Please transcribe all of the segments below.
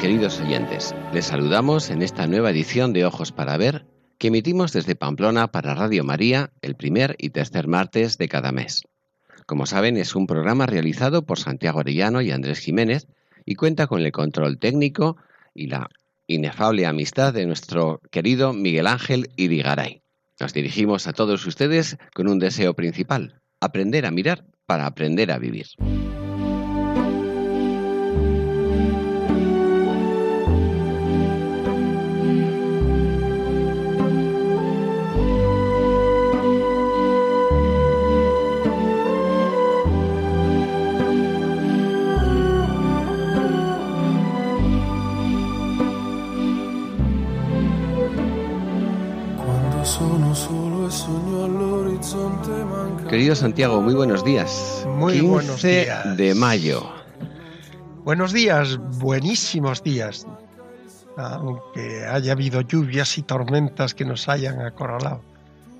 Queridos oyentes. Les saludamos en esta nueva edición de Ojos para Ver que emitimos desde Pamplona para Radio María el primer y tercer martes de cada mes. Como saben, es un programa realizado por Santiago Arellano y Andrés Jiménez y cuenta con el control técnico y la inefable amistad de nuestro querido Miguel Ángel Irigaray. Nos dirigimos a todos ustedes con un deseo principal, aprender a mirar para aprender a vivir. Querido Santiago, muy buenos días. Muy 15 buenos días. de mayo. Buenos días, buenísimos días. Aunque haya habido lluvias y tormentas que nos hayan acorralado.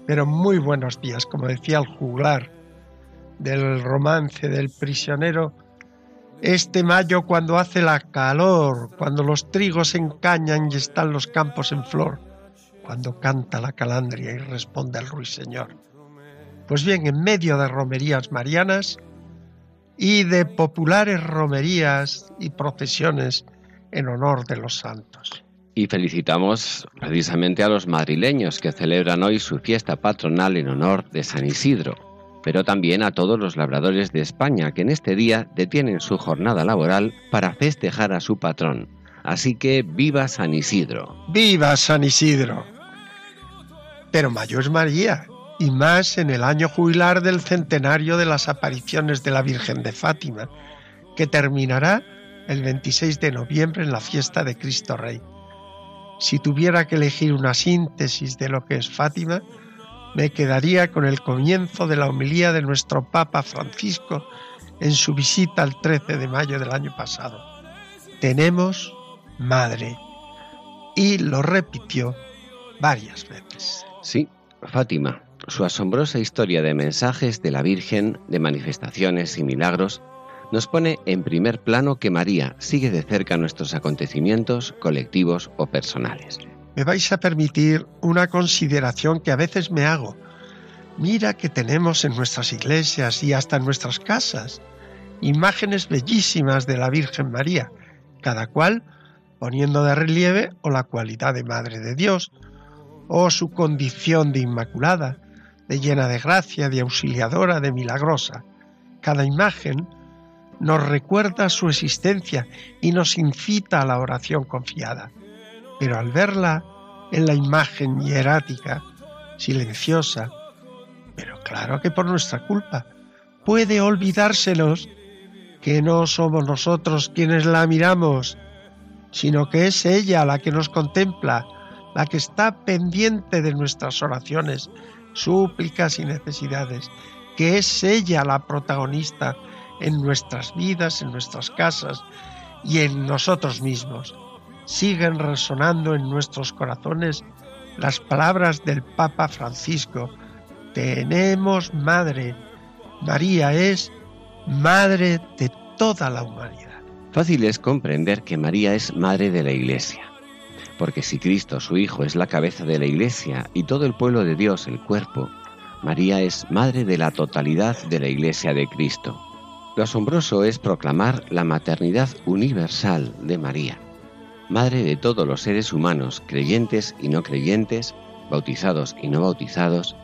Pero muy buenos días, como decía el juglar del romance del prisionero. Este mayo cuando hace la calor, cuando los trigos se encañan y están los campos en flor, cuando canta la calandria y responde el ruiseñor. Pues bien, en medio de romerías marianas y de populares romerías y procesiones en honor de los santos. Y felicitamos precisamente a los madrileños que celebran hoy su fiesta patronal en honor de San Isidro, pero también a todos los labradores de España que en este día detienen su jornada laboral para festejar a su patrón. Así que viva San Isidro. ¡Viva San Isidro! Pero mayo es María, y más en el año jubilar del centenario de las apariciones de la Virgen de Fátima, que terminará el 26 de noviembre en la fiesta de Cristo Rey. Si tuviera que elegir una síntesis de lo que es Fátima, me quedaría con el comienzo de la homilía de nuestro Papa Francisco en su visita el 13 de mayo del año pasado. Tenemos madre. Y lo repitió varias veces. Sí, Fátima, su asombrosa historia de mensajes de la Virgen, de manifestaciones y milagros, nos pone en primer plano que María sigue de cerca nuestros acontecimientos colectivos o personales. Me vais a permitir una consideración que a veces me hago. Mira que tenemos en nuestras iglesias y hasta en nuestras casas imágenes bellísimas de la Virgen María, cada cual poniendo de relieve o la cualidad de Madre de Dios, o su condición de Inmaculada, de llena de gracia, de auxiliadora, de milagrosa. Cada imagen nos recuerda su existencia y nos incita a la oración confiada. Pero al verla en la imagen hierática, silenciosa, pero claro que por nuestra culpa, puede olvidársenos que no somos nosotros quienes la miramos, sino que es ella la que nos contempla, la que está pendiente de nuestras oraciones, súplicas y necesidades, que es ella la protagonista en nuestras vidas, en nuestras casas y en nosotros mismos. Siguen resonando en nuestros corazones las palabras del Papa Francisco. Tenemos madre. María es madre de toda la humanidad. Fácil es comprender que María es madre de la Iglesia, porque si Cristo, su Hijo, es la cabeza de la Iglesia y todo el pueblo de Dios el cuerpo, María es madre de la totalidad de la Iglesia de Cristo. Lo asombroso es proclamar la maternidad universal de María, madre de todos los seres humanos, creyentes y no creyentes, bautizados y no bautizados,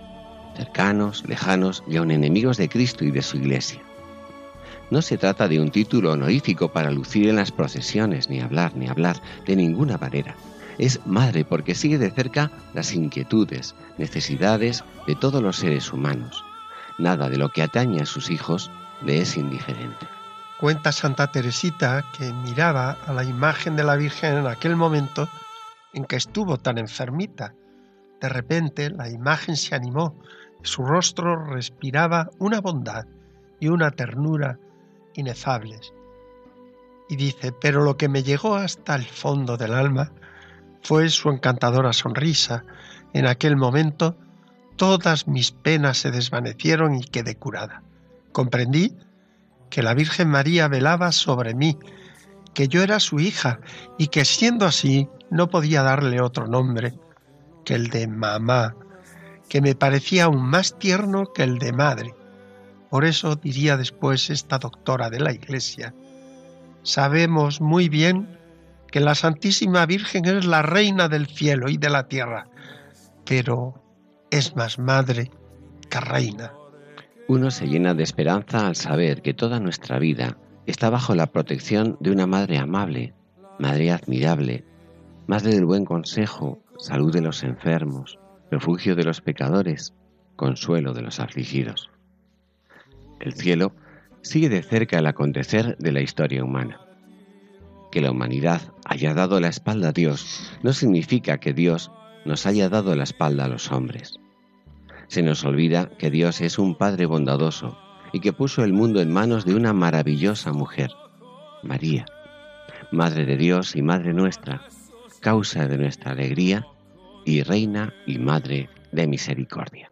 cercanos, lejanos y aun enemigos de Cristo y de su Iglesia. No se trata de un título honorífico para lucir en las procesiones, ni hablar, ni hablar, de ninguna manera. Es madre porque sigue de cerca las inquietudes, necesidades de todos los seres humanos. Nada de lo que atañe a sus hijos le es indiferente. Cuenta Santa Teresita que miraba a la imagen de la Virgen en aquel momento en que estuvo tan enfermita. De repente la imagen se animó, su rostro respiraba una bondad y una ternura inefables. Y dice, pero lo que me llegó hasta el fondo del alma fue su encantadora sonrisa. En aquel momento todas mis penas se desvanecieron y quedé curada. Comprendí que la Virgen María velaba sobre mí, que yo era su hija y que siendo así no podía darle otro nombre que el de mamá, que me parecía aún más tierno que el de madre. Por eso diría después esta doctora de la Iglesia, sabemos muy bien que la Santísima Virgen es la reina del cielo y de la tierra, pero es más madre que reina. Uno se llena de esperanza al saber que toda nuestra vida está bajo la protección de una madre amable, madre admirable, madre del buen consejo, salud de los enfermos, refugio de los pecadores, consuelo de los afligidos. El cielo sigue de cerca el acontecer de la historia humana. Que la humanidad haya dado la espalda a Dios no significa que Dios nos haya dado la espalda a los hombres. Se nos olvida que Dios es un Padre bondadoso y que puso el mundo en manos de una maravillosa mujer, María, Madre de Dios y Madre nuestra, causa de nuestra alegría y Reina y Madre de misericordia.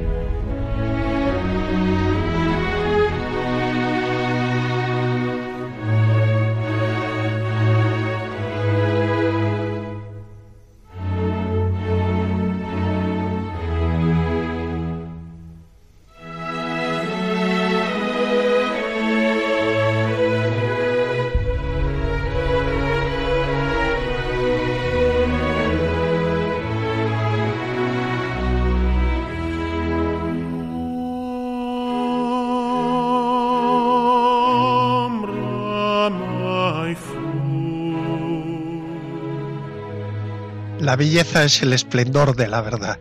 La belleza es el esplendor de la verdad.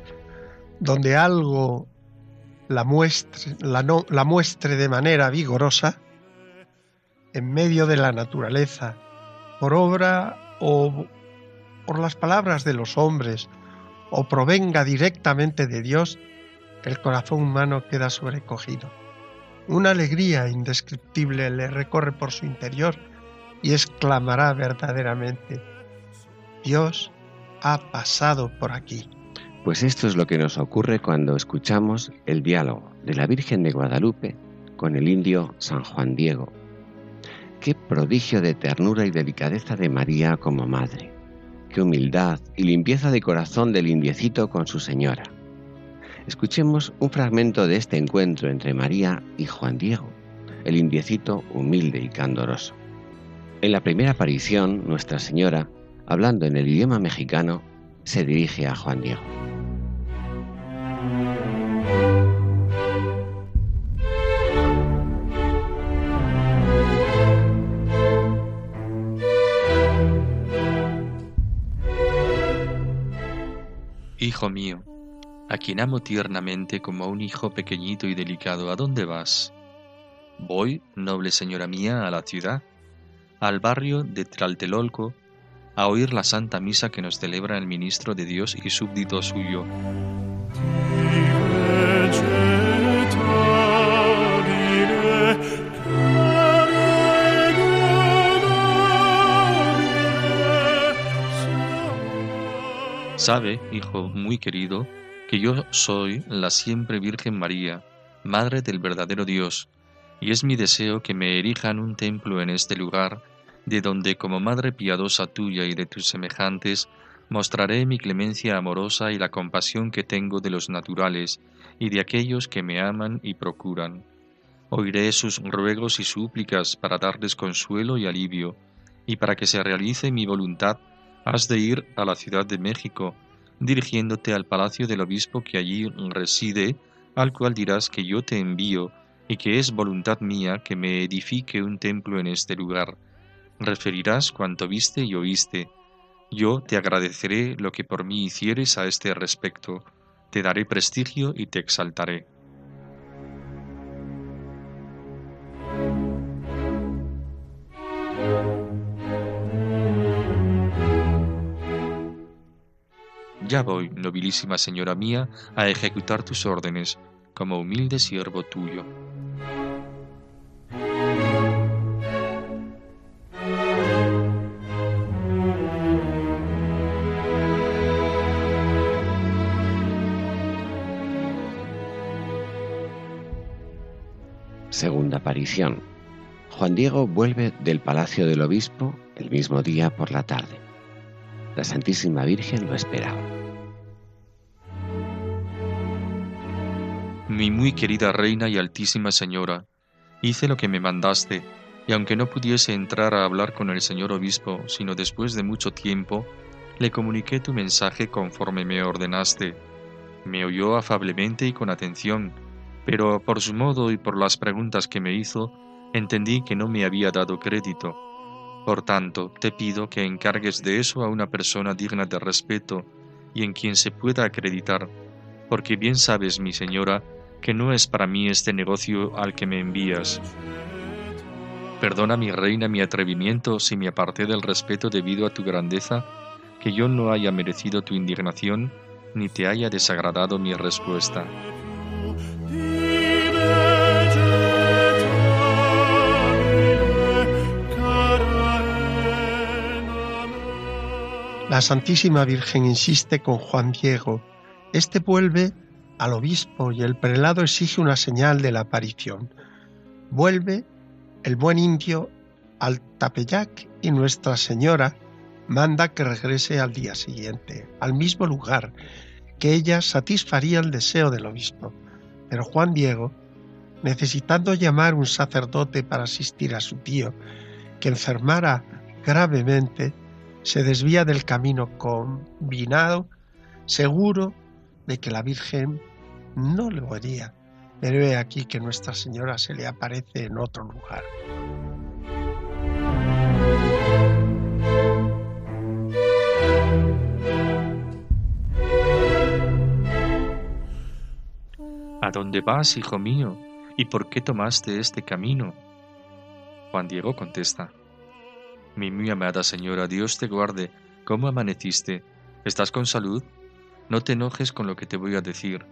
Donde algo la muestre, la, muestre de manera vigorosa, en medio de la naturaleza, por obra o por las palabras de los hombres, o provenga directamente de Dios, el corazón humano queda sobrecogido. Una alegría indescriptible le recorre por su interior y exclamará verdaderamente, Dios ha pasado por aquí. Pues esto es lo que nos ocurre cuando escuchamos el diálogo de la Virgen de Guadalupe con el indio San Juan Diego. Qué prodigio de ternura y delicadeza de María como madre. Qué humildad y limpieza de corazón del indiecito con su señora. Escuchemos un fragmento de este encuentro entre María y Juan Diego, el indiecito humilde y candoroso. En la primera aparición, Nuestra Señora hablando en el idioma mexicano, se dirige a Juan Diego. Hijo mío, a quien amo tiernamente como a un hijo pequeñito y delicado, ¿a dónde vas? Voy, noble señora mía, a la ciudad, al barrio de Tlaltelolco, a oír la Santa Misa que nos celebra el ministro de Dios y súbdito suyo. Sabe, hijo muy querido, que yo soy la siempre Virgen María, Madre del verdadero Dios, y es mi deseo que me erijan un templo en este lugar de donde como Madre piadosa tuya y de tus semejantes Mostraré mi clemencia amorosa y la compasión que tengo de los naturales y de aquellos que me aman y procuran. Oiré sus ruegos y súplicas para darles consuelo y alivio, y para que se realice mi voluntad, has de ir a la Ciudad de México, dirigiéndote al palacio del obispo que allí reside, al cual dirás que yo te envío, y que es voluntad mía que me edifique un templo en este lugar. Referirás cuanto viste y oíste, yo te agradeceré lo que por mí hicieres a este respecto, te daré prestigio y te exaltaré. Ya voy, nobilísima señora mía, a ejecutar tus órdenes, como humilde siervo tuyo. Aparición. Juan Diego vuelve del palacio del obispo el mismo día por la tarde. La Santísima Virgen lo esperaba. Mi muy querida reina y altísima señora, hice lo que me mandaste, y aunque no pudiese entrar a hablar con el señor obispo, sino después de mucho tiempo, le comuniqué tu mensaje conforme me ordenaste. Me oyó afablemente y con atención, pero por su modo y por las preguntas que me hizo, entendí que no me había dado crédito. Por tanto, te pido que encargues de eso a una persona digna de respeto y en quien se pueda acreditar, porque bien sabes, mi señora, que no es para mí este negocio al que me envías. Perdona, mi reina, mi atrevimiento si me aparté del respeto debido a tu grandeza, que yo no haya merecido tu indignación, ni te haya desagradado mi respuesta. Santísima Virgen insiste con Juan Diego. Este vuelve al obispo y el prelado exige una señal de la aparición. Vuelve el buen indio al Tapeyac y Nuestra Señora manda que regrese al día siguiente, al mismo lugar, que ella satisfaría el deseo del obispo. Pero Juan Diego, necesitando llamar un sacerdote para asistir a su tío, que enfermara gravemente, se desvía del camino combinado, seguro de que la Virgen no lo haría. Pero ve aquí que Nuestra Señora se le aparece en otro lugar. ¿A dónde vas, hijo mío? ¿Y por qué tomaste este camino? Juan Diego contesta, mi muy amada señora, Dios te guarde. ¿Cómo amaneciste? ¿Estás con salud? No te enojes con lo que te voy a decir.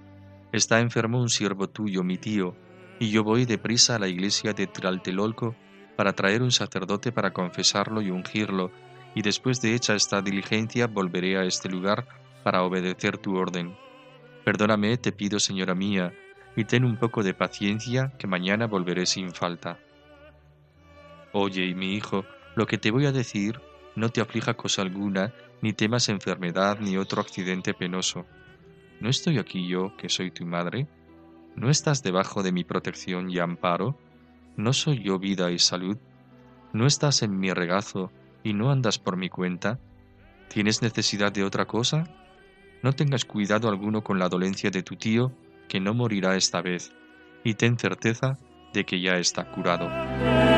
Está enfermo un siervo tuyo, mi tío, y yo voy deprisa a la iglesia de Tlatelolco para traer un sacerdote para confesarlo y ungirlo, y después de hecha esta diligencia volveré a este lugar para obedecer tu orden. Perdóname, te pido, señora mía, y ten un poco de paciencia, que mañana volveré sin falta. Oye, y mi hijo, lo que te voy a decir no te aflija cosa alguna, ni temas enfermedad ni otro accidente penoso. ¿No estoy aquí yo, que soy tu madre? ¿No estás debajo de mi protección y amparo? ¿No soy yo vida y salud? ¿No estás en mi regazo y no andas por mi cuenta? ¿Tienes necesidad de otra cosa? No tengas cuidado alguno con la dolencia de tu tío, que no morirá esta vez, y ten certeza de que ya está curado.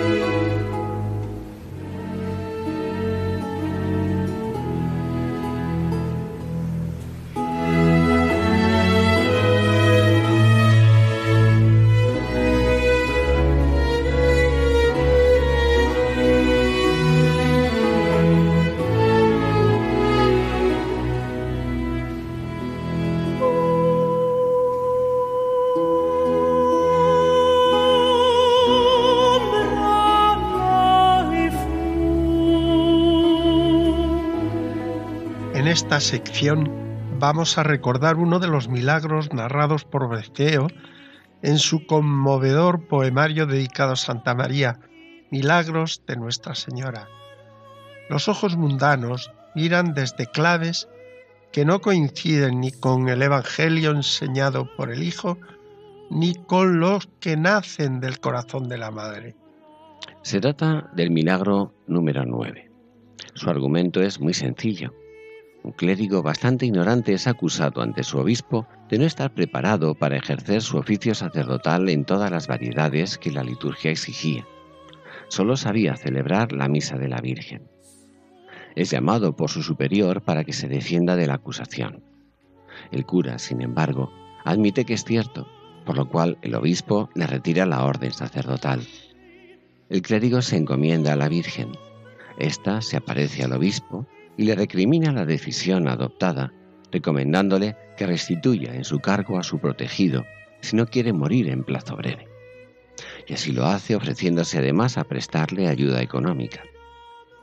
Sección vamos a recordar uno de los milagros narrados por Berceo en su conmovedor poemario dedicado a Santa María, Milagros de Nuestra Señora. Los ojos mundanos miran desde claves que no coinciden ni con el Evangelio enseñado por el Hijo, ni con los que nacen del corazón de la Madre. Se trata del milagro número 9. Su argumento es muy sencillo. Un clérigo bastante ignorante es acusado ante su obispo de no estar preparado para ejercer su oficio sacerdotal en todas las variedades que la liturgia exigía. Solo sabía celebrar la misa de la Virgen. Es llamado por su superior para que se defienda de la acusación. El cura, sin embargo, admite que es cierto, por lo cual el obispo le retira la orden sacerdotal. El clérigo se encomienda a la Virgen. Esta se aparece al obispo y le recrimina la decisión adoptada, recomendándole que restituya en su cargo a su protegido si no quiere morir en plazo breve. Y así lo hace ofreciéndose además a prestarle ayuda económica.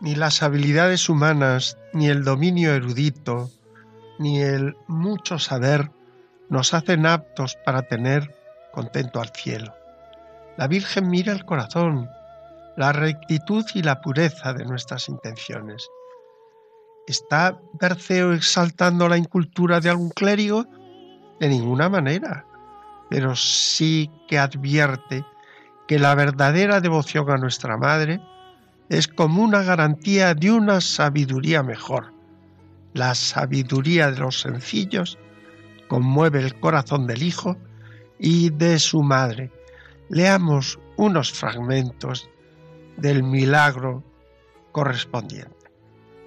Ni las habilidades humanas, ni el dominio erudito, ni el mucho saber nos hacen aptos para tener contento al cielo. La Virgen mira el corazón, la rectitud y la pureza de nuestras intenciones. ¿Está Berceo exaltando la incultura de algún clérigo? De ninguna manera, pero sí que advierte que la verdadera devoción a nuestra Madre es como una garantía de una sabiduría mejor. La sabiduría de los sencillos conmueve el corazón del Hijo y de su Madre. Leamos unos fragmentos del milagro correspondiente.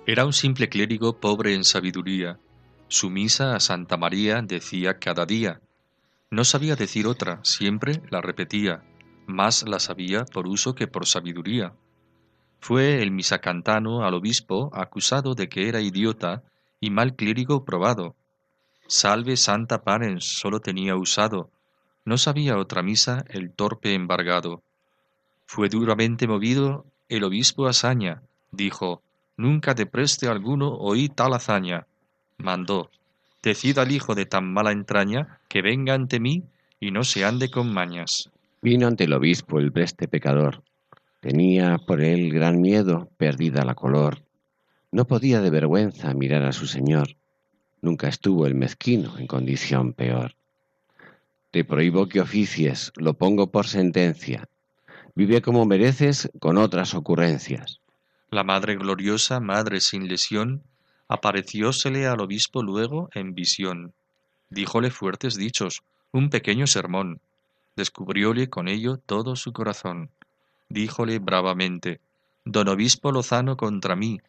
Era un simple clérigo pobre en sabiduría. Su misa a Santa María decía cada día. No sabía decir otra, siempre la repetía, más la sabía por uso que por sabiduría. Fue el misacantano al obispo acusado de que era idiota y mal clérigo probado. Salve Santa Parens solo tenía usado, no sabía otra misa el torpe embargado. Fue duramente movido el obispo hazaña, dijo, nunca de preste alguno oí tal hazaña. Mandó, decid al hijo de tan mala entraña que venga ante mí y no se ande con mañas. Vino ante el obispo el preste pecador. Tenía por él gran miedo, perdida la color. No podía de vergüenza mirar a su señor. Nunca estuvo el mezquino en condición peor. Te prohíbo que oficies, lo pongo por sentencia. Vive como mereces con otras ocurrencias. La Madre Gloriosa, Madre sin lesión, apareciósele al obispo luego en visión. Díjole fuertes dichos, un pequeño sermón. Descubrióle con ello todo su corazón. Díjole bravamente, Don obispo Lozano contra mí,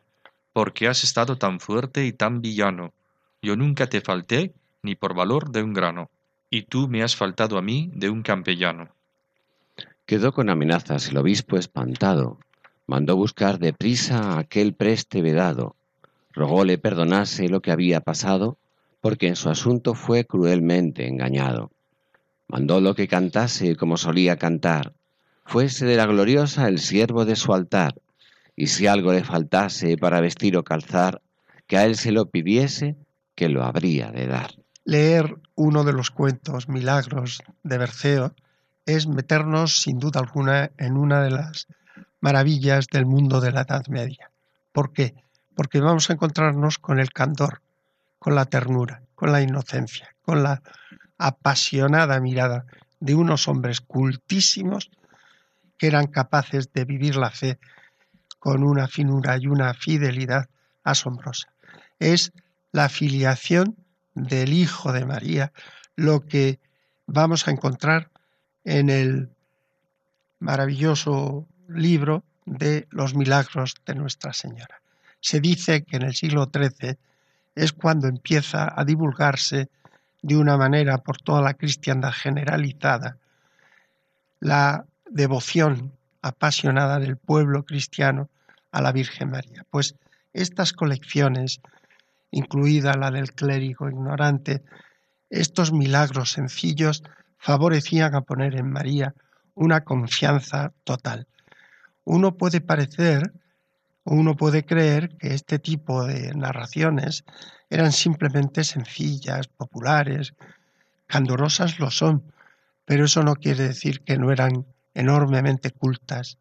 ¿por qué has estado tan fuerte y tan villano? Yo nunca te falté ni por valor de un grano, y tú me has faltado a mí de un campellano. Quedó con amenazas el obispo espantado, mandó buscar deprisa a aquel preste vedado, rogóle perdonase lo que había pasado, porque en su asunto fue cruelmente engañado. Mandólo que cantase como solía cantar, fuese de la gloriosa el siervo de su altar, y si algo le faltase para vestir o calzar, que a él se lo pidiese, que lo habría de dar. Leer uno de los cuentos milagros de Berceo es meternos sin duda alguna en una de las maravillas del mundo de la Edad Media. ¿Por qué? Porque vamos a encontrarnos con el candor, con la ternura, con la inocencia, con la apasionada mirada de unos hombres cultísimos que eran capaces de vivir la fe con una finura y una fidelidad asombrosa. Es la filiación del Hijo de María lo que vamos a encontrar en el maravilloso libro de los milagros de Nuestra Señora. Se dice que en el siglo XIII es cuando empieza a divulgarse de una manera por toda la cristiandad generalizada la devoción apasionada del pueblo cristiano a la Virgen María. Pues estas colecciones, incluida la del clérigo ignorante, estos milagros sencillos favorecían a poner en María una confianza total uno puede parecer, uno puede creer que este tipo de narraciones eran simplemente sencillas, populares, candorosas lo son, pero eso no quiere decir que no eran enormemente cultas.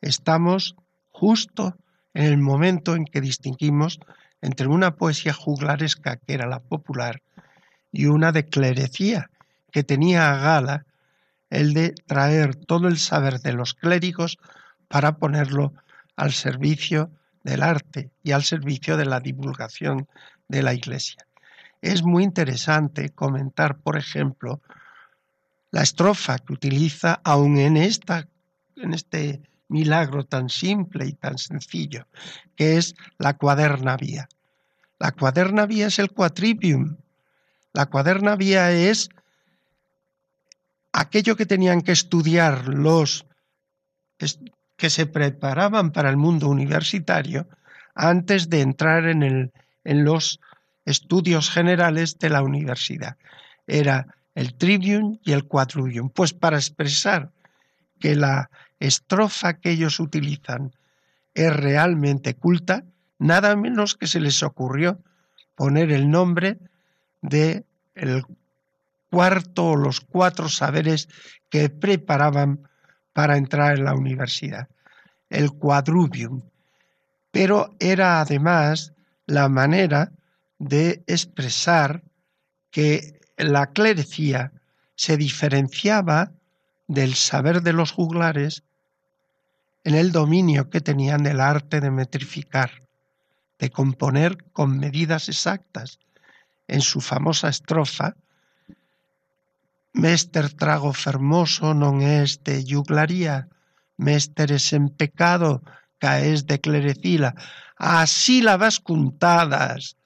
Estamos justo en el momento en que distinguimos entre una poesía juglaresca, que era la popular, y una de clerecía, que tenía a gala el de traer todo el saber de los clérigos para ponerlo al servicio del arte y al servicio de la divulgación de la Iglesia. Es muy interesante comentar, por ejemplo, la estrofa que utiliza aún en, esta, en este milagro tan simple y tan sencillo, que es la cuaderna vía. La cuaderna vía es el quatrivium. La cuaderna vía es aquello que tenían que estudiar los que se preparaban para el mundo universitario antes de entrar en, el, en los estudios generales de la universidad. Era el trivium y el quadruvium. Pues para expresar que la estrofa que ellos utilizan es realmente culta, nada menos que se les ocurrió poner el nombre de el cuarto o los cuatro saberes que preparaban para entrar en la universidad, el quadruvium. Pero era además la manera de expresar que la clerecía se diferenciaba del saber de los juglares en el dominio que tenían del arte de metrificar, de componer con medidas exactas. En su famosa estrofa, Mester trago fermoso non es de juglaría, Mester es en pecado, caes de clerecila, a sílabas contadas,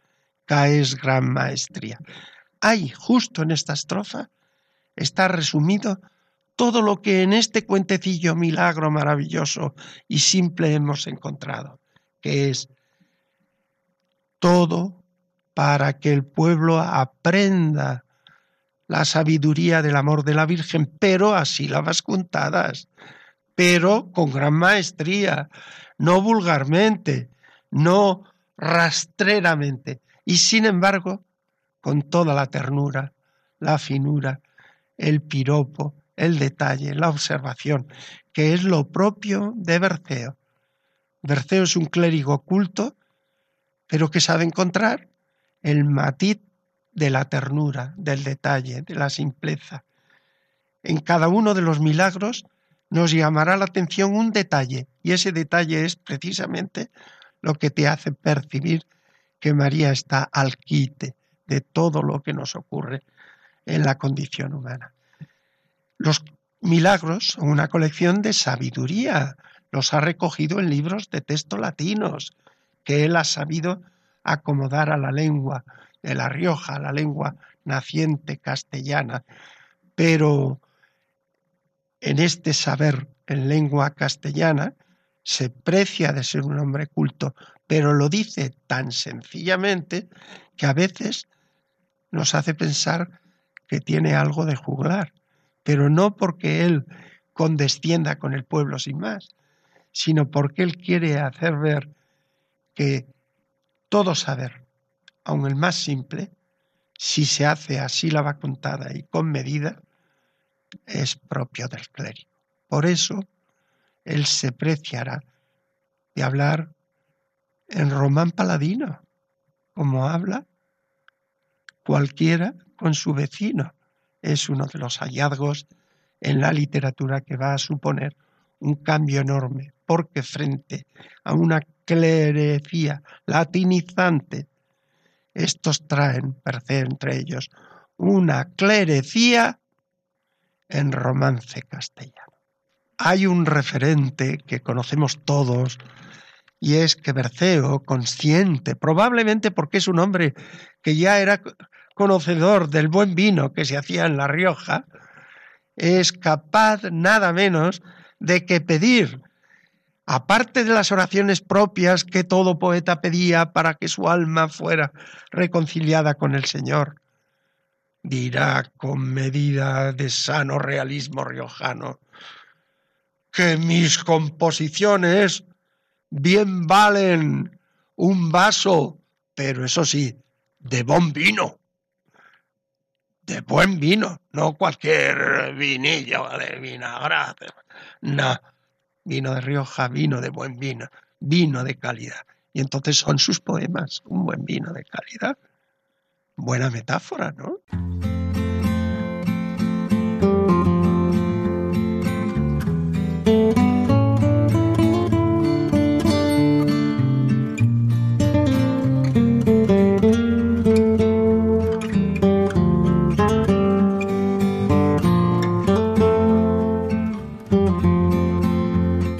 caes gran maestría. Hay justo en esta estrofa, está resumido todo lo que en este cuentecillo milagro maravilloso y simple hemos encontrado, que es todo para que el pueblo aprenda la sabiduría del amor de la Virgen, pero a sílabas contadas, pero con gran maestría, no vulgarmente, no rastreramente, y sin embargo, con toda la ternura, la finura, el piropo, el detalle, la observación, que es lo propio de Berceo. Berceo es un clérigo culto, pero que sabe encontrar el matiz de la ternura, del detalle, de la simpleza. En cada uno de los milagros nos llamará la atención un detalle, y ese detalle es precisamente lo que te hace percibir que María está al quite de todo lo que nos ocurre en la condición humana. Los milagros son una colección de sabiduría. Los ha recogido en libros de texto latinos que él ha sabido acomodar a la lengua de La Rioja, la lengua naciente castellana. Pero en este saber en lengua castellana se precia de ser un hombre culto, pero lo dice tan sencillamente que a veces nos hace pensar que tiene algo de juglar pero no porque Él condescienda con el pueblo sin más, sino porque Él quiere hacer ver que todo saber, aun el más simple, si se hace a sílaba contada y con medida, es propio del clérigo. Por eso, Él se preciará de hablar en román paladino, como habla cualquiera con su vecino, es uno de los hallazgos en la literatura que va a suponer un cambio enorme, porque frente a una clerecía latinizante, estos traen, per se entre ellos, una clerecía en romance castellano. Hay un referente que conocemos todos y es que Berceo, consciente, probablemente porque es un hombre que ya era conocedor del buen vino que se hacía en La Rioja, es capaz nada menos de que pedir, aparte de las oraciones propias que todo poeta pedía para que su alma fuera reconciliada con el Señor, dirá con medida de sano realismo riojano, que mis composiciones bien valen un vaso, pero eso sí, de buen vino, de buen vino, no cualquier vinillo de vinagre, vino de Rioja, vino de buen vino, vino de calidad. Y entonces son sus poemas, un buen vino de calidad. Buena metáfora, ¿no?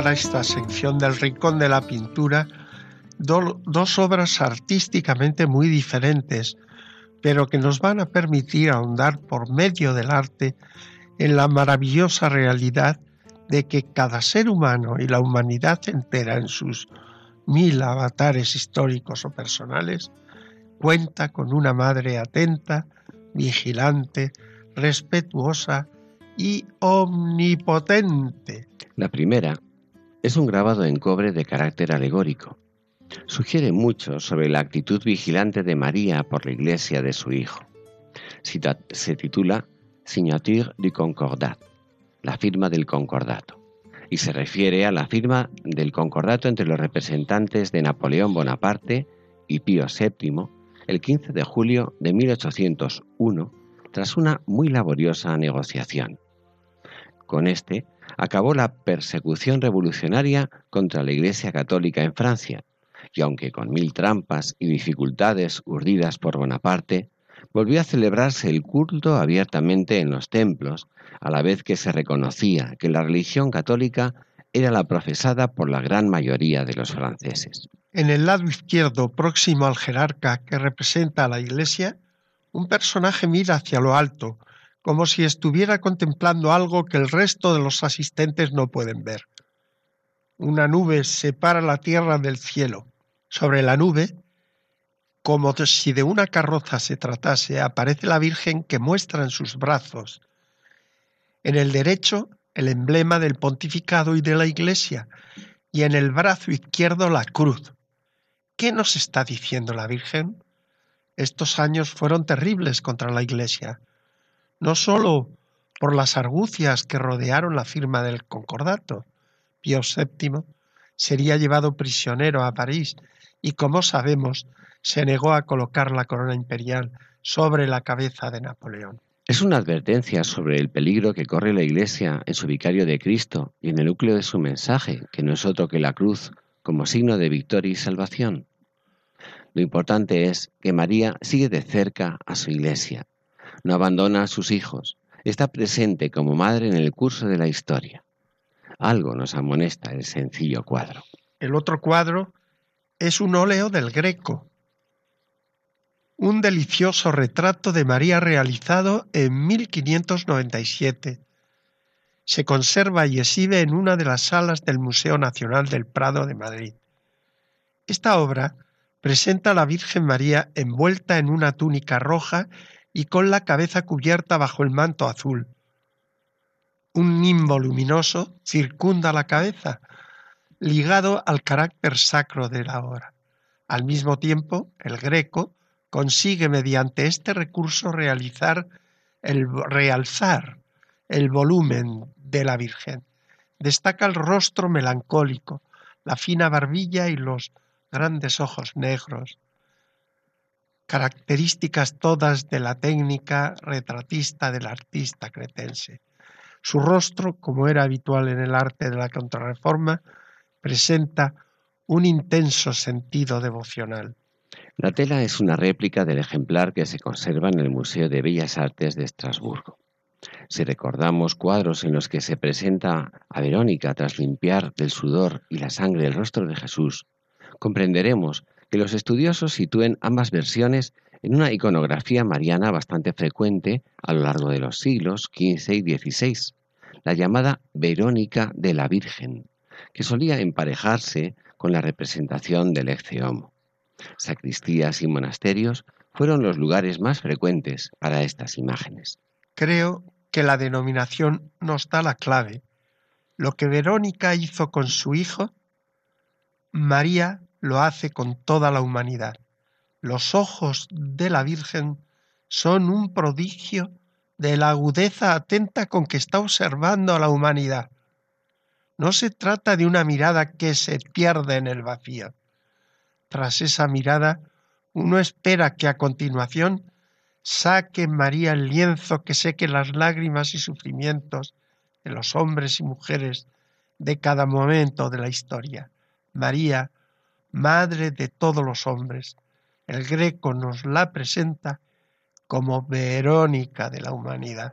Para esta sección del Rincón de la Pintura do- dos obras artísticamente muy diferentes, pero que nos van a permitir ahondar por medio del arte en la maravillosa realidad de que cada ser humano y la humanidad entera en sus mil avatares históricos o personales cuenta con una madre atenta, vigilante, respetuosa y omnipotente. La primera es un grabado en cobre de carácter alegórico. Sugiere mucho sobre la actitud vigilante de María por la iglesia de su hijo. Se titula Signature du Concordat, la firma del concordato, y se refiere a la firma del concordato entre los representantes de Napoleón Bonaparte y Pío VII el 15 de julio de 1801 tras una muy laboriosa negociación. Con este acabó la persecución revolucionaria contra la Iglesia Católica en Francia, y aunque con mil trampas y dificultades urdidas por Bonaparte, volvió a celebrarse el culto abiertamente en los templos, a la vez que se reconocía que la religión católica era la profesada por la gran mayoría de los franceses. En el lado izquierdo, próximo al jerarca que representa a la iglesia, un personaje mira hacia lo alto, como si estuviera contemplando algo que el resto de los asistentes no pueden ver. Una nube separa la tierra del cielo. Sobre la nube, como si de una carroza se tratase, aparece la Virgen que muestra en sus brazos. En el derecho, el emblema del pontificado y de la iglesia, y en el brazo izquierdo la cruz. ¿Qué nos está diciendo la Virgen? Estos años fueron terribles contra la Iglesia, no sólo por las argucias que rodearon la firma del concordato. Pío VII sería llevado prisionero a París y, como sabemos, se negó a colocar la corona imperial sobre la cabeza de Napoleón. Es una advertencia sobre el peligro que corre la Iglesia en su vicario de Cristo y en el núcleo de su mensaje, que no es otro que la cruz como signo de victoria y salvación. Lo importante es que María sigue de cerca a su Iglesia, no abandona a sus hijos, está presente como madre en el curso de la historia. Algo nos amonesta el sencillo cuadro. El otro cuadro es un óleo del Greco, un delicioso retrato de María realizado en 1597. Se conserva y exhibe en una de las salas del Museo Nacional del Prado de Madrid. Esta obra presenta a la Virgen María envuelta en una túnica roja y con la cabeza cubierta bajo el manto azul. Un nimbo luminoso circunda la cabeza, ligado al carácter sacro de la obra. Al mismo tiempo, el greco consigue mediante este recurso realizar el realzar el volumen de la Virgen. Destaca el rostro melancólico, la fina barbilla y los grandes ojos negros, características todas de la técnica retratista del artista cretense. Su rostro, como era habitual en el arte de la contrarreforma, presenta un intenso sentido devocional. La tela es una réplica del ejemplar que se conserva en el Museo de Bellas Artes de Estrasburgo. Si recordamos cuadros en los que se presenta a Verónica tras limpiar del sudor y la sangre el rostro de Jesús, comprenderemos que los estudiosos sitúen ambas versiones en una iconografía mariana bastante frecuente a lo largo de los siglos XV y XVI, la llamada Verónica de la Virgen, que solía emparejarse con la representación del Ecce Sacristías y monasterios fueron los lugares más frecuentes para estas imágenes. Creo que la denominación nos da la clave. Lo que Verónica hizo con su hijo, María lo hace con toda la humanidad. Los ojos de la Virgen son un prodigio de la agudeza atenta con que está observando a la humanidad. No se trata de una mirada que se pierde en el vacío. Tras esa mirada, uno espera que a continuación saque María el lienzo que seque las lágrimas y sufrimientos de los hombres y mujeres de cada momento de la historia. María, Madre de todos los hombres, el Greco nos la presenta como Verónica de la humanidad.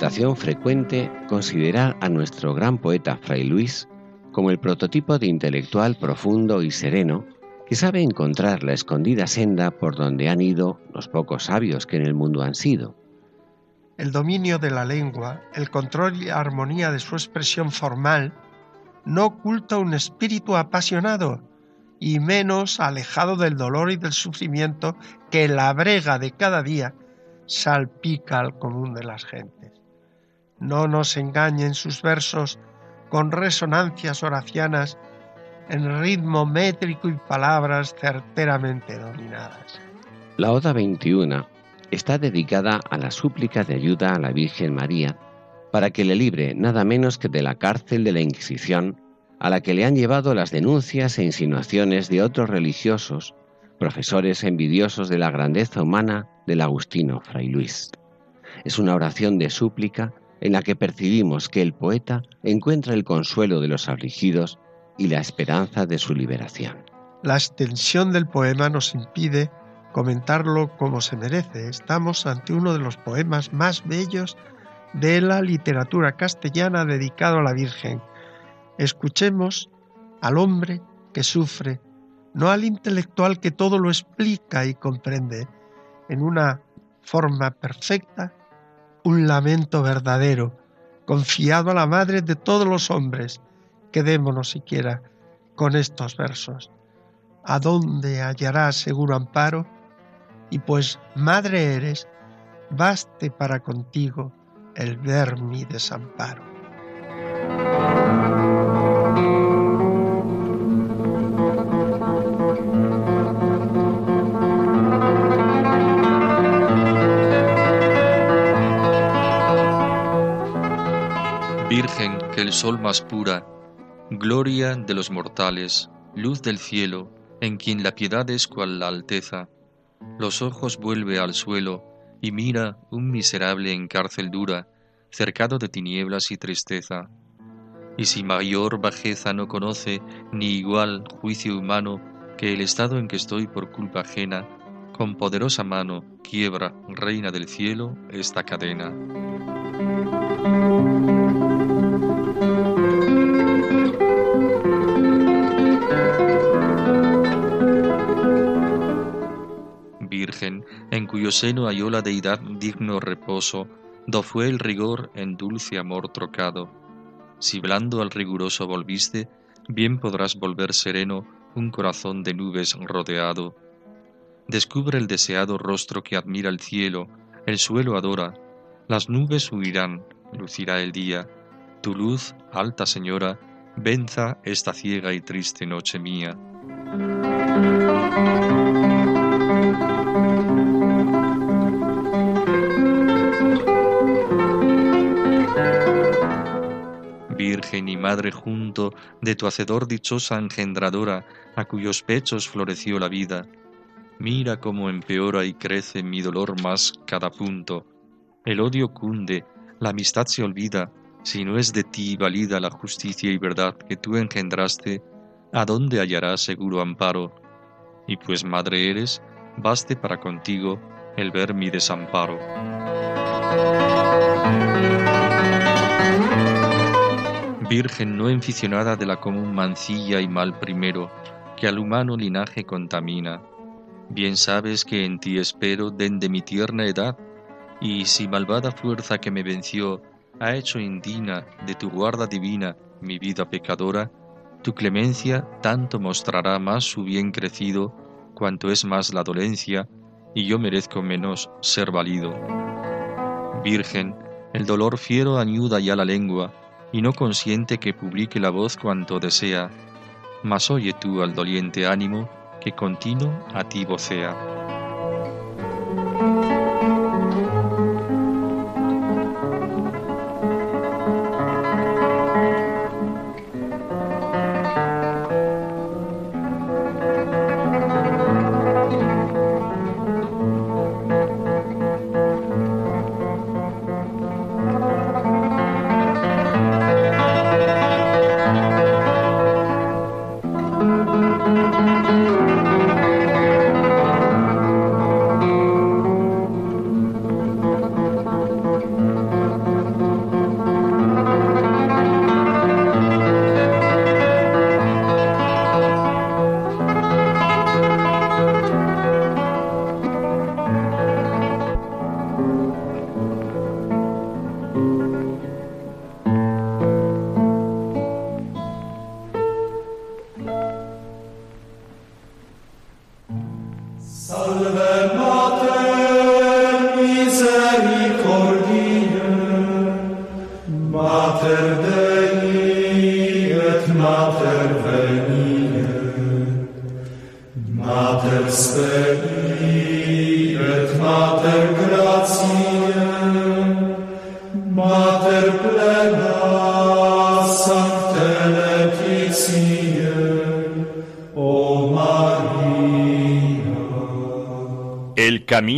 Tentación frecuente considerar a nuestro gran poeta Fray Luis como el prototipo de intelectual profundo y sereno que sabe encontrar la escondida senda por donde han ido los pocos sabios que en el mundo han sido. El dominio de la lengua, el control y armonía de su expresión formal, no oculta un espíritu apasionado y menos alejado del dolor y del sufrimiento que la brega de cada día salpica al común de las gentes. No nos engañen sus versos con resonancias horacianas en ritmo métrico y palabras certeramente dominadas. La Oda 21 está dedicada a la súplica de ayuda a la Virgen María para que le libre nada menos que de la cárcel de la Inquisición a la que le han llevado las denuncias e insinuaciones de otros religiosos profesores envidiosos de la grandeza humana del Agustino Fray Luis. Es una oración de súplica en la que percibimos que el poeta encuentra el consuelo de los afligidos y la esperanza de su liberación. La extensión del poema nos impide comentarlo como se merece. Estamos ante uno de los poemas más bellos de la literatura castellana dedicado a la Virgen. Escuchemos al hombre que sufre no al intelectual que todo lo explica y comprende en una forma perfecta, un lamento verdadero, confiado a la Madre de todos los hombres. Quedémonos siquiera con estos versos. ¿A dónde hallarás seguro amparo? Y pues Madre eres, baste para contigo el ver mi desamparo. Virgen que el sol más pura, gloria de los mortales, luz del cielo, en quien la piedad es cual la alteza, los ojos vuelve al suelo y mira un miserable en cárcel dura, cercado de tinieblas y tristeza. Y si mayor bajeza no conoce, ni igual juicio humano, que el estado en que estoy por culpa ajena, con poderosa mano quiebra, reina del cielo, esta cadena. Seno halló la deidad digno reposo, do fue el rigor en dulce amor trocado. Si blando al riguroso volviste, bien podrás volver sereno un corazón de nubes rodeado. Descubre el deseado rostro que admira el cielo, el suelo adora, las nubes huirán, lucirá el día. Tu luz, alta señora, venza esta ciega y triste noche mía. Virgen y Madre junto de tu Hacedor dichosa engendradora, a cuyos pechos floreció la vida, mira cómo empeora y crece mi dolor más cada punto. El odio cunde, la amistad se olvida, si no es de ti valida la justicia y verdad que tú engendraste, ¿a dónde hallarás seguro amparo? Y pues madre eres, baste para contigo el ver mi desamparo. Virgen no enficionada de la común mancilla y mal primero, que al humano linaje contamina. Bien sabes que en ti espero de mi tierna edad, y si malvada fuerza que me venció ha hecho indigna de tu guarda divina mi vida pecadora, tu clemencia tanto mostrará más su bien crecido, cuanto es más la dolencia, y yo merezco menos ser valido. Virgen, el dolor fiero añuda ya la lengua, y no consiente que publique la voz cuanto desea, mas oye tú al doliente ánimo que continuo a ti vocea.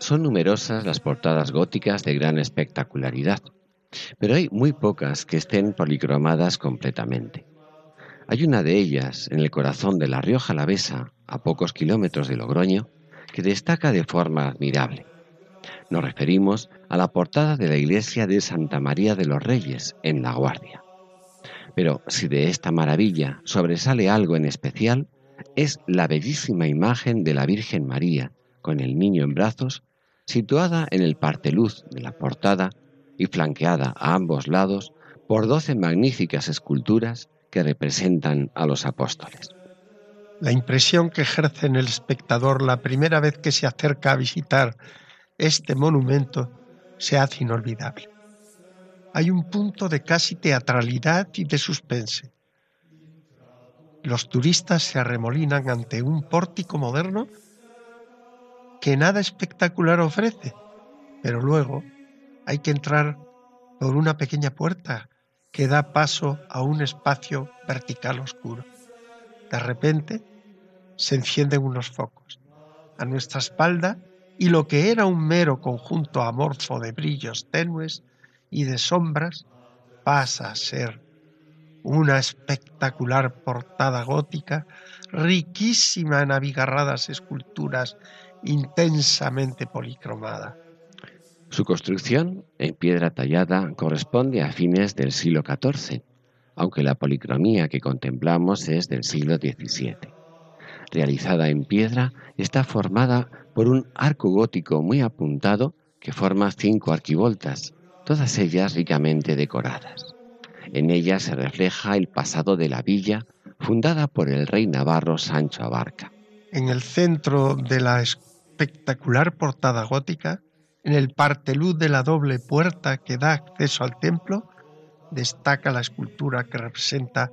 Son numerosas las portadas góticas de gran espectacularidad, pero hay muy pocas que estén policromadas completamente. Hay una de ellas en el corazón de la Rioja Alavesa, a pocos kilómetros de Logroño, que destaca de forma admirable. Nos referimos a la portada de la iglesia de Santa María de los Reyes, en La Guardia. Pero si de esta maravilla sobresale algo en especial, es la bellísima imagen de la Virgen María con el niño en brazos, situada en el parteluz de la portada y flanqueada a ambos lados por doce magníficas esculturas que representan a los apóstoles. La impresión que ejerce en el espectador la primera vez que se acerca a visitar este monumento se hace inolvidable. Hay un punto de casi teatralidad y de suspense. Los turistas se arremolinan ante un pórtico moderno que nada espectacular ofrece, pero luego hay que entrar por una pequeña puerta que da paso a un espacio vertical oscuro. De repente se encienden unos focos. A nuestra espalda y lo que era un mero conjunto amorfo de brillos tenues y de sombras pasa a ser una espectacular portada gótica riquísima en abigarradas esculturas intensamente policromada. Su construcción, en piedra tallada, corresponde a fines del siglo XIV, aunque la policromía que contemplamos es del siglo XVII. Realizada en piedra, está formada por un arco gótico muy apuntado que forma cinco arquivoltas, todas ellas ricamente decoradas. En ella se refleja el pasado de la villa, fundada por el rey navarro Sancho Abarca. En el centro de la espectacular portada gótica, en el parteluz de la doble puerta que da acceso al templo, destaca la escultura que representa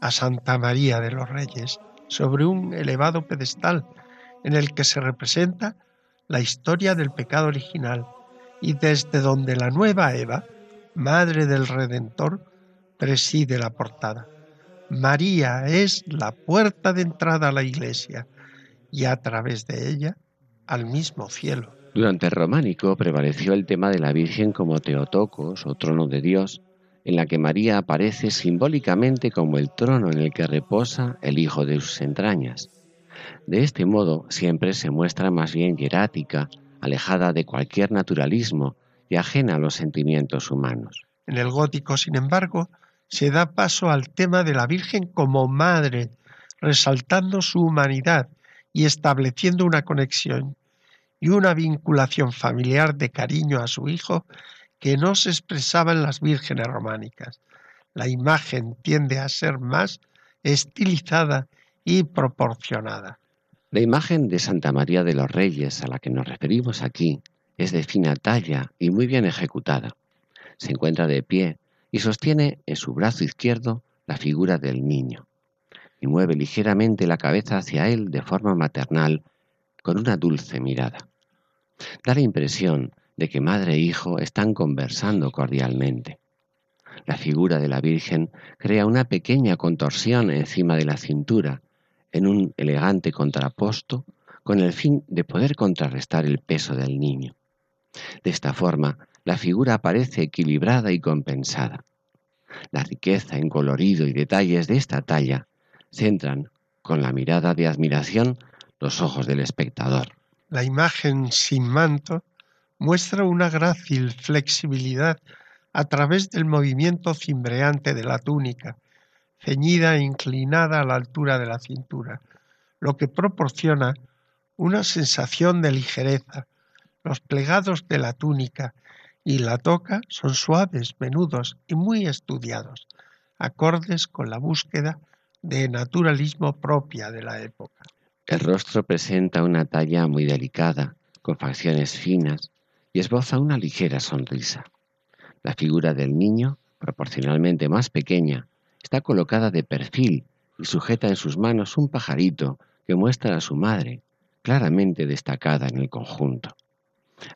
a Santa María de los Reyes sobre un elevado pedestal en el que se representa la historia del pecado original y desde donde la nueva Eva, madre del Redentor, preside la portada. María es la puerta de entrada a la iglesia y a través de ella al mismo cielo. Durante el románico prevaleció el tema de la Virgen como Teotocos o trono de Dios, en la que María aparece simbólicamente como el trono en el que reposa el Hijo de sus entrañas. De este modo siempre se muestra más bien hierática, alejada de cualquier naturalismo y ajena a los sentimientos humanos. En el gótico, sin embargo, se da paso al tema de la Virgen como madre, resaltando su humanidad y estableciendo una conexión y una vinculación familiar de cariño a su hijo que no se expresaba en las vírgenes románicas. La imagen tiende a ser más estilizada y proporcionada. La imagen de Santa María de los Reyes a la que nos referimos aquí es de fina talla y muy bien ejecutada. Se encuentra de pie y sostiene en su brazo izquierdo la figura del niño, y mueve ligeramente la cabeza hacia él de forma maternal con una dulce mirada. Da la impresión de que madre e hijo están conversando cordialmente. La figura de la Virgen crea una pequeña contorsión encima de la cintura, en un elegante contraposto, con el fin de poder contrarrestar el peso del niño. De esta forma, la figura aparece equilibrada y compensada. La riqueza en colorido y detalles de esta talla centran con la mirada de admiración los ojos del espectador. La imagen sin manto muestra una grácil flexibilidad a través del movimiento cimbreante de la túnica, ceñida e inclinada a la altura de la cintura, lo que proporciona una sensación de ligereza. Los plegados de la túnica y la toca son suaves, menudos y muy estudiados, acordes con la búsqueda de naturalismo propia de la época. El rostro presenta una talla muy delicada, con facciones finas, y esboza una ligera sonrisa. La figura del niño, proporcionalmente más pequeña, está colocada de perfil y sujeta en sus manos un pajarito que muestra a su madre, claramente destacada en el conjunto.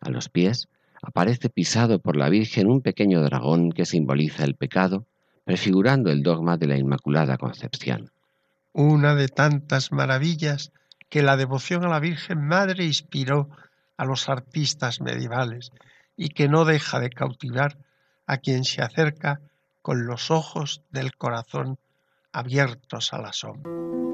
A los pies aparece pisado por la Virgen un pequeño dragón que simboliza el pecado, prefigurando el dogma de la Inmaculada Concepción. Una de tantas maravillas que la devoción a la Virgen Madre inspiró a los artistas medievales y que no deja de cautivar a quien se acerca con los ojos del corazón abiertos a la sombra.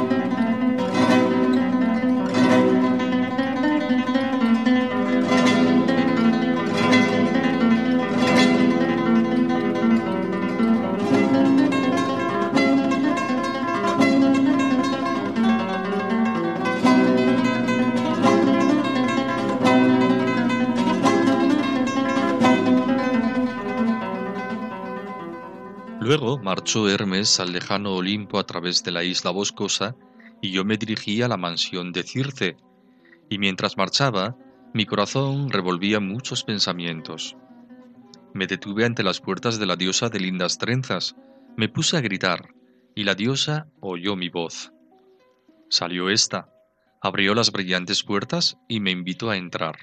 Marchó Hermes al lejano Olimpo a través de la isla boscosa y yo me dirigí a la mansión de Circe. Y mientras marchaba, mi corazón revolvía muchos pensamientos. Me detuve ante las puertas de la diosa de lindas trenzas, me puse a gritar, y la diosa oyó mi voz. Salió ésta, abrió las brillantes puertas y me invitó a entrar.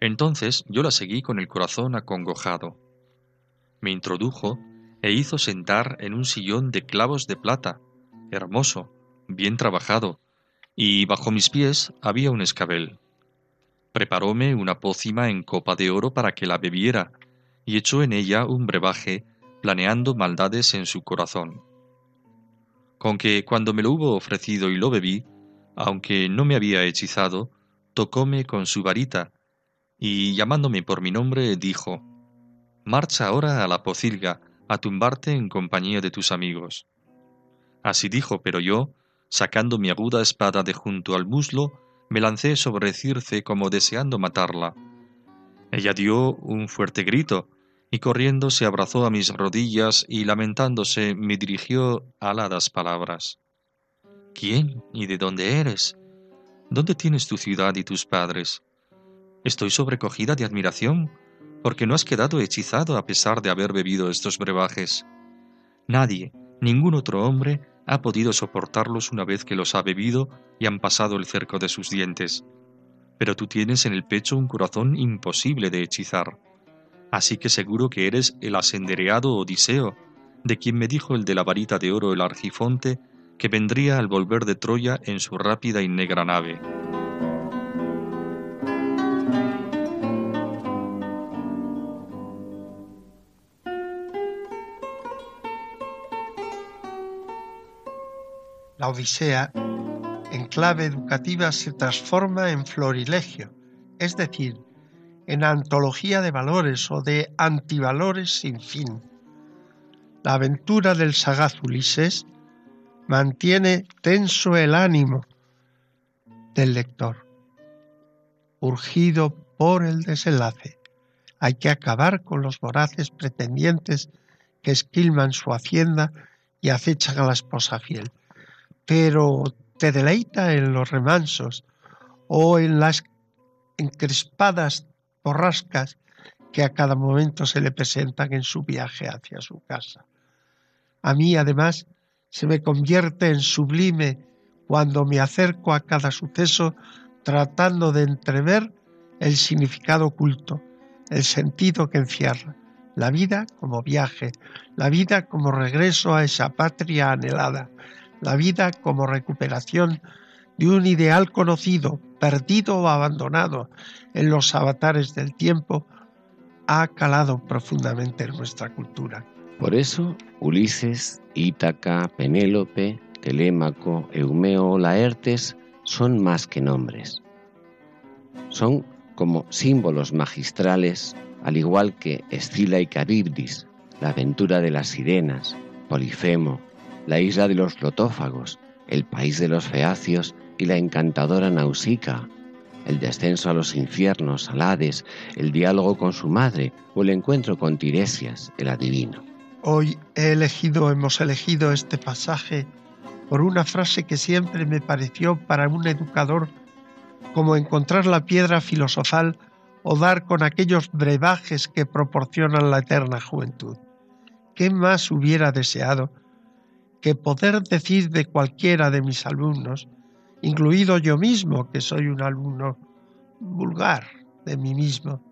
Entonces yo la seguí con el corazón acongojado. Me introdujo e hizo sentar en un sillón de clavos de plata, hermoso, bien trabajado, y bajo mis pies había un escabel. Preparóme una pócima en copa de oro para que la bebiera, y echó en ella un brebaje, planeando maldades en su corazón. Con que cuando me lo hubo ofrecido y lo bebí, aunque no me había hechizado, tocóme con su varita, y llamándome por mi nombre, dijo, Marcha ahora a la pocilga, a tumbarte en compañía de tus amigos. Así dijo, pero yo, sacando mi aguda espada de junto al muslo, me lancé sobre Circe como deseando matarla. Ella dio un fuerte grito, y corriendo se abrazó a mis rodillas y lamentándose me dirigió aladas palabras. ¿Quién y de dónde eres? ¿Dónde tienes tu ciudad y tus padres? Estoy sobrecogida de admiración porque no has quedado hechizado a pesar de haber bebido estos brebajes. Nadie, ningún otro hombre, ha podido soportarlos una vez que los ha bebido y han pasado el cerco de sus dientes. Pero tú tienes en el pecho un corazón imposible de hechizar. Así que seguro que eres el asendereado Odiseo, de quien me dijo el de la varita de oro el argifonte, que vendría al volver de Troya en su rápida y negra nave. La Odisea, en clave educativa, se transforma en florilegio, es decir, en antología de valores o de antivalores sin fin. La aventura del sagaz Ulises mantiene tenso el ánimo del lector, urgido por el desenlace. Hay que acabar con los voraces pretendientes que esquilman su hacienda y acechan a la esposa fiel pero te deleita en los remansos o en las encrespadas borrascas que a cada momento se le presentan en su viaje hacia su casa. A mí, además, se me convierte en sublime cuando me acerco a cada suceso tratando de entrever el significado oculto, el sentido que encierra, la vida como viaje, la vida como regreso a esa patria anhelada, la vida como recuperación de un ideal conocido, perdido o abandonado en los avatares del tiempo, ha calado profundamente en nuestra cultura. Por eso, Ulises, Ítaca, Penélope, Telémaco, Eumeo, Laertes son más que nombres. Son como símbolos magistrales, al igual que Escila y Caribdis, la aventura de las sirenas, Polifemo, la isla de los lotófagos, el país de los feacios y la encantadora Nausica, el descenso a los infiernos, al Hades, el diálogo con su madre o el encuentro con Tiresias, el adivino. Hoy he elegido, hemos elegido este pasaje por una frase que siempre me pareció para un educador como encontrar la piedra filosofal o dar con aquellos brebajes que proporcionan la eterna juventud. ¿Qué más hubiera deseado que poder decir de cualquiera de mis alumnos, incluido yo mismo, que soy un alumno vulgar de mí mismo,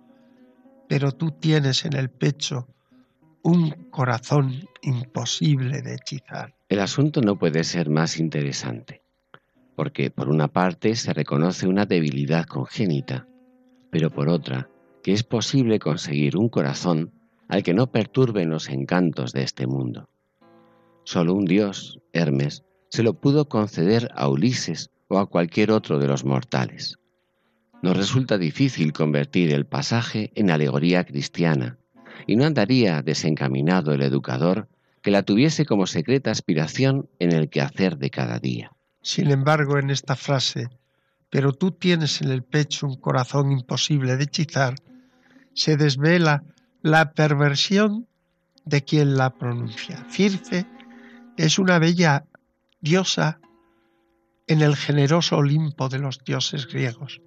pero tú tienes en el pecho un corazón imposible de hechizar. El asunto no puede ser más interesante, porque por una parte se reconoce una debilidad congénita, pero por otra, que es posible conseguir un corazón al que no perturben los encantos de este mundo. Solo un dios, Hermes, se lo pudo conceder a Ulises o a cualquier otro de los mortales. Nos resulta difícil convertir el pasaje en alegoría cristiana, y no andaría desencaminado el educador que la tuviese como secreta aspiración en el quehacer de cada día. Sin embargo, en esta frase, pero tú tienes en el pecho un corazón imposible de hechizar, se desvela la perversión de quien la pronuncia. Circe es una bella diosa en el generoso Olimpo de los dioses griegos.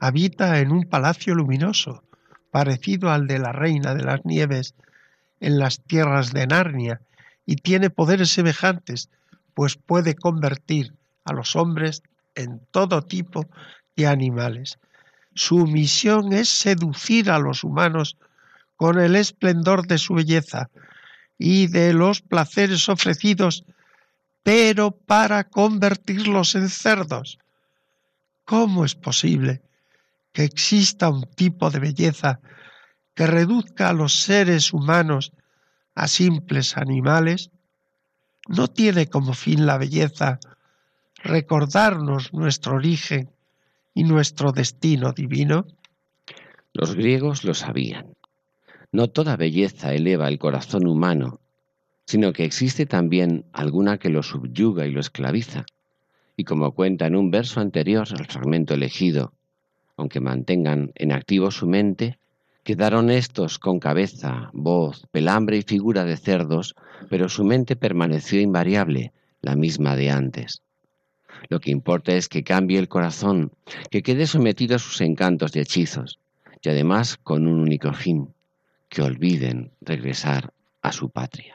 Habita en un palacio luminoso, parecido al de la reina de las nieves en las tierras de Narnia, y tiene poderes semejantes, pues puede convertir a los hombres en todo tipo de animales. Su misión es seducir a los humanos con el esplendor de su belleza y de los placeres ofrecidos, pero para convertirlos en cerdos. ¿Cómo es posible que exista un tipo de belleza que reduzca a los seres humanos a simples animales? ¿No tiene como fin la belleza recordarnos nuestro origen y nuestro destino divino? Los griegos lo sabían. No toda belleza eleva el corazón humano, sino que existe también alguna que lo subyuga y lo esclaviza. Y como cuenta en un verso anterior al fragmento elegido, aunque mantengan en activo su mente, quedaron estos con cabeza, voz, pelambre y figura de cerdos, pero su mente permaneció invariable, la misma de antes. Lo que importa es que cambie el corazón, que quede sometido a sus encantos y hechizos, y además con un único fin, que olviden regresar a su patria.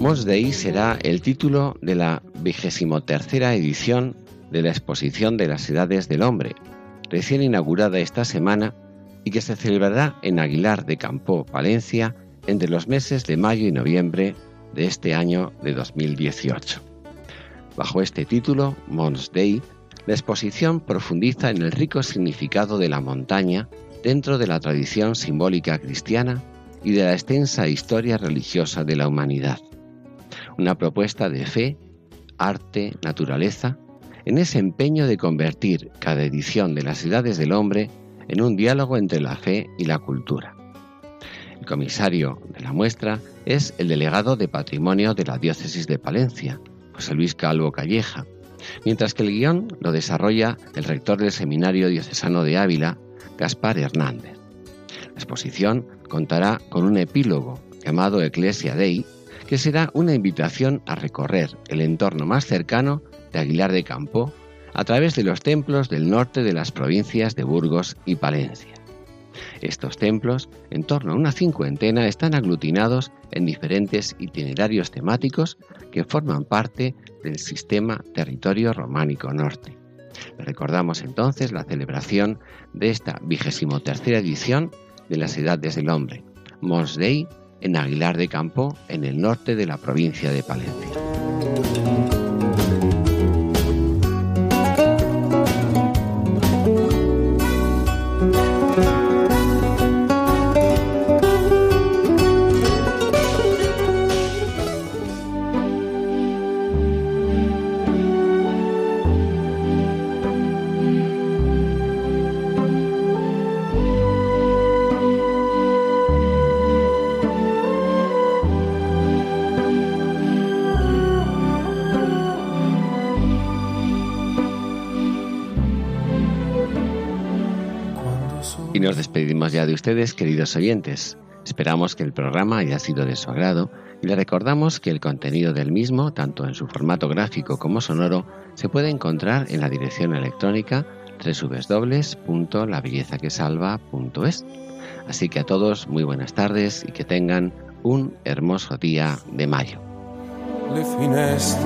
Mos Dei será el título de la vigésimo tercera edición de la Exposición de las Edades del Hombre, recién inaugurada esta semana y que se celebrará en Aguilar de Campó, Valencia, entre los meses de mayo y noviembre de este año de 2018. Bajo este título, Mons Dei, la exposición profundiza en el rico significado de la montaña dentro de la tradición simbólica cristiana y de la extensa historia religiosa de la humanidad. Una propuesta de fe, arte, naturaleza, en ese empeño de convertir cada edición de las edades del hombre en un diálogo entre la fe y la cultura. El comisario de la muestra es el delegado de Patrimonio de la Diócesis de Palencia, José Luis Calvo Calleja, mientras que el guion lo desarrolla el rector del Seminario Diocesano de Ávila, Gaspar Hernández. La exposición contará con un epílogo llamado Ecclesia Dei, que será una invitación a recorrer el entorno más cercano de Aguilar de Campo a través de los templos del norte de las provincias de Burgos y Palencia. Estos templos, en torno a una cincuentena, están aglutinados en diferentes itinerarios temáticos que forman parte del sistema Territorio Románico Norte. Recordamos entonces la celebración de esta vigésimo tercera edición de las Edades del Hombre, Mons Dei, en Aguilar de Campo, en el norte de la provincia de Palencia. Y nos despedimos ya de ustedes, queridos oyentes. Esperamos que el programa haya sido de su agrado y le recordamos que el contenido del mismo, tanto en su formato gráfico como sonoro, se puede encontrar en la dirección electrónica www.labellezaquesalva.es. Así que a todos muy buenas tardes y que tengan un hermoso día de mayo. Le finestre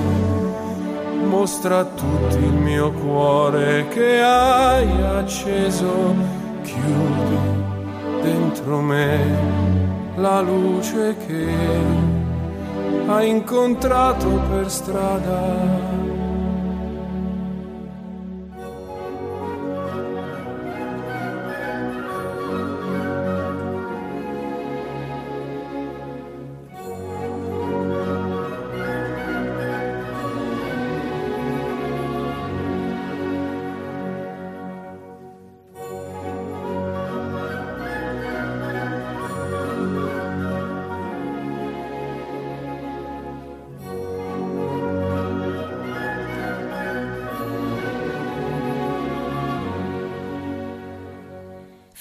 mostra il mio cuore che hai acceso chiudi dentro me la luce che hai incontrato per strada.